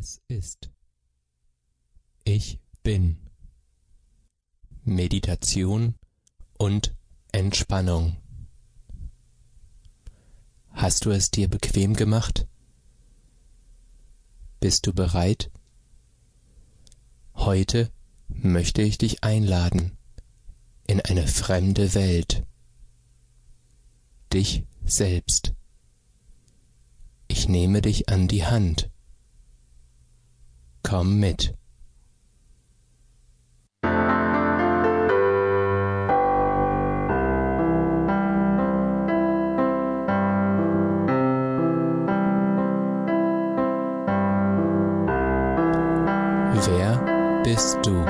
Es ist. Ich bin. Meditation und Entspannung. Hast du es dir bequem gemacht? Bist du bereit? Heute möchte ich dich einladen in eine fremde Welt. Dich selbst. Ich nehme dich an die Hand. Komm mit. Wer bist du?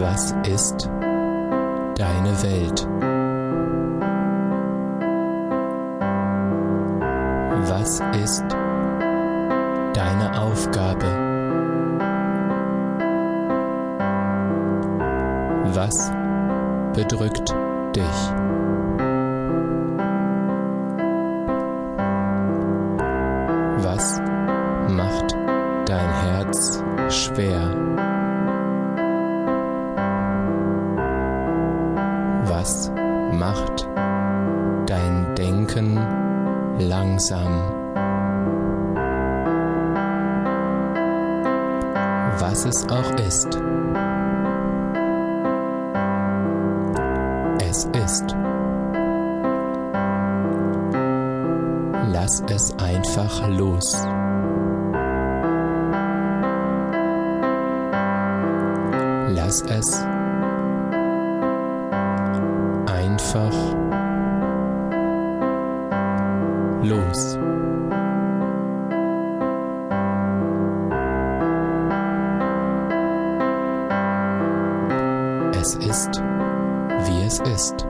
Was ist deine Welt? Was ist deine Aufgabe? Was bedrückt dich? Was macht dein Herz schwer? Was macht dein Denken langsam? Was es auch ist. Es ist. Lass es einfach los. Lass es einfach los. Es ist, wie es ist.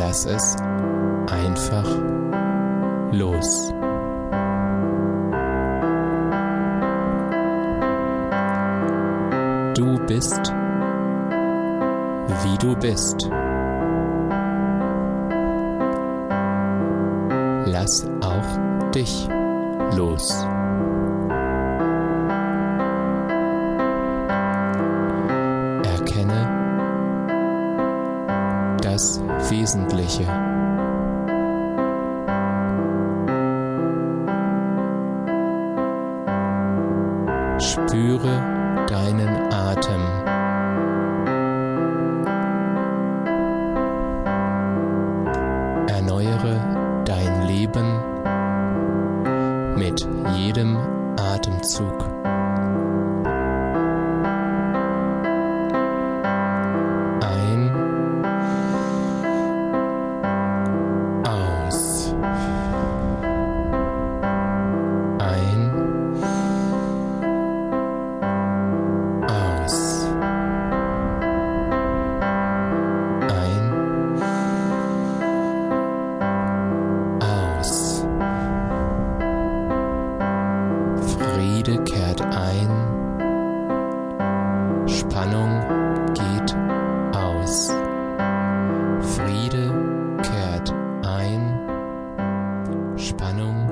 Lass es einfach los. Du bist, wie du bist. Lass auch dich los. Erkenne das Wesentliche. Spüre deinen Atem. Leben mit jedem Atemzug. Friede kehrt ein, Spannung geht aus. Friede kehrt ein, Spannung geht aus.